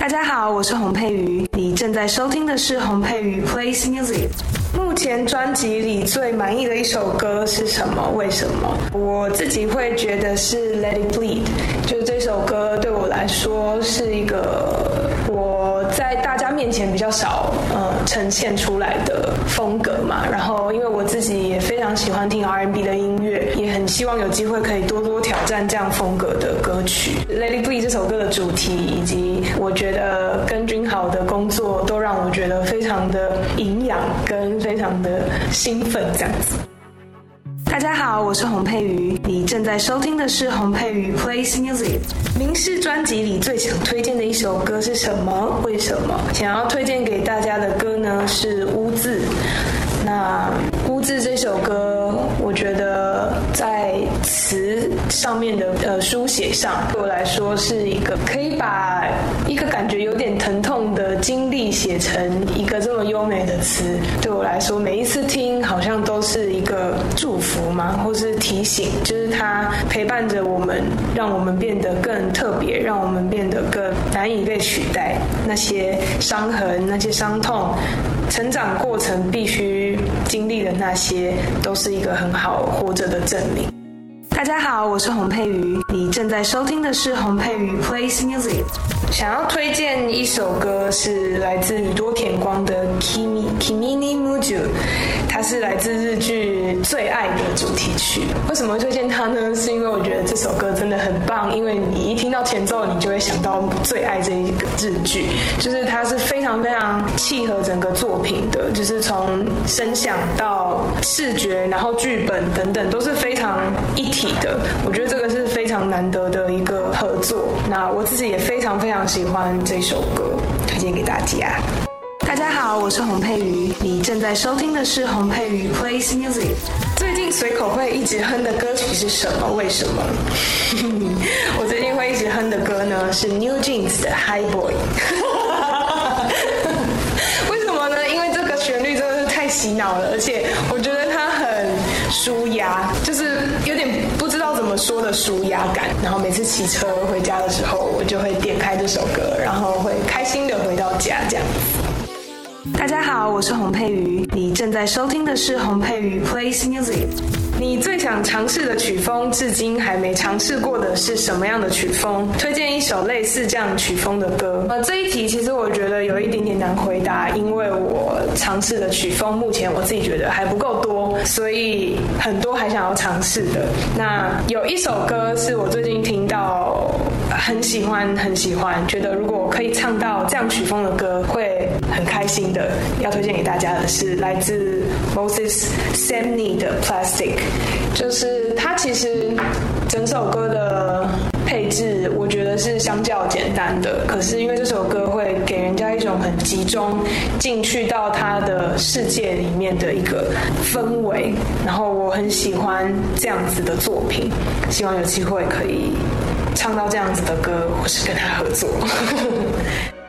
大家好，我是洪佩瑜，你正在收听的是洪佩瑜 Plays Music。目前专辑里最满意的一首歌是什么？为什么？我自己会觉得是 Let It Bleed，就是这首歌对我来说是一个我在大家面前比较少呃呈现出来的风格嘛。然后因为我自己也喜欢听 R&B 的音乐，也很希望有机会可以多多挑战这样风格的歌曲。Lady B 这首歌的主题以及我觉得跟君豪的工作都让我觉得非常的营养跟。非常的兴奋，这样子。大家好，我是洪佩瑜，你正在收听的是洪佩瑜 Plays Music。名师专辑里最想推荐的一首歌是什么？为什么？想要推荐给大家的歌呢？是《》。《》首歌，我觉得在词上面的呃书写上，对我来说是一个可以把一个感觉有点疼痛的经历写成一个这么优美的词。对我来说，每一次听好像都是一个祝福嘛，或是提醒，就是它陪伴着我们，让我们变得更特别，让我们变得更难以被取代。那些伤痕，那些伤痛。成长过程必须经历的那些，都是一个很好活着的证明。大家好，我是洪佩瑜，你正在收听的是洪佩瑜 Plays Music。想要推荐一首歌，是来自宇多田光的 Kimi Kimi ni Muju，它是来自日剧《最爱》的主题曲。为什么会推荐它呢？是因为我觉得这首歌真的很棒，因为你一听到前奏，你就会想到《最爱》这一个日剧，就是它是非常非常契合整个作品的，就是从声响到视觉，然后剧本等等都是非常一体的。我觉得这个是非常难得的一个合作。那我自己也非常非常。喜欢这首歌，推荐给大家。大家好，我是洪佩瑜，你正在收听的是洪佩瑜 Plays Music。随口会一直哼的歌曲是什么？为什么？我最近会一直哼的歌呢，是 New Jeans 的 High Boy。为什么呢？因为这个旋律真的是太洗脑了，而且我觉得它很舒压，就是有点不知道怎么说的舒压感。然后每次骑车回家的时候，我就会点开这首歌，然后会开心的回到家这样。大家好，我是洪佩瑜，你正在收听的是洪佩瑜 Plays Music。你最想尝试的曲风，至今还没尝试过的是什么样的曲风？推荐一首类似这样曲风的歌。呃，这一题其实我觉得有一点点难回答，因为我尝试的曲风目前我自己觉得还不够多，所以很多还想要尝试的。那有一首歌是我最近听到很喜欢很喜欢，觉得如果可以唱到这样曲风的歌会很开心的。要推荐给大家的是来自 Moses Samney 的 Plastic。就是它其实整首歌的配置，我觉得是相较简单的。可是因为这首歌会给人家一种很集中进去到他的世界里面的一个氛围，然后我很喜欢这样子的作品，希望有机会可以唱到这样子的歌，或是跟他合作。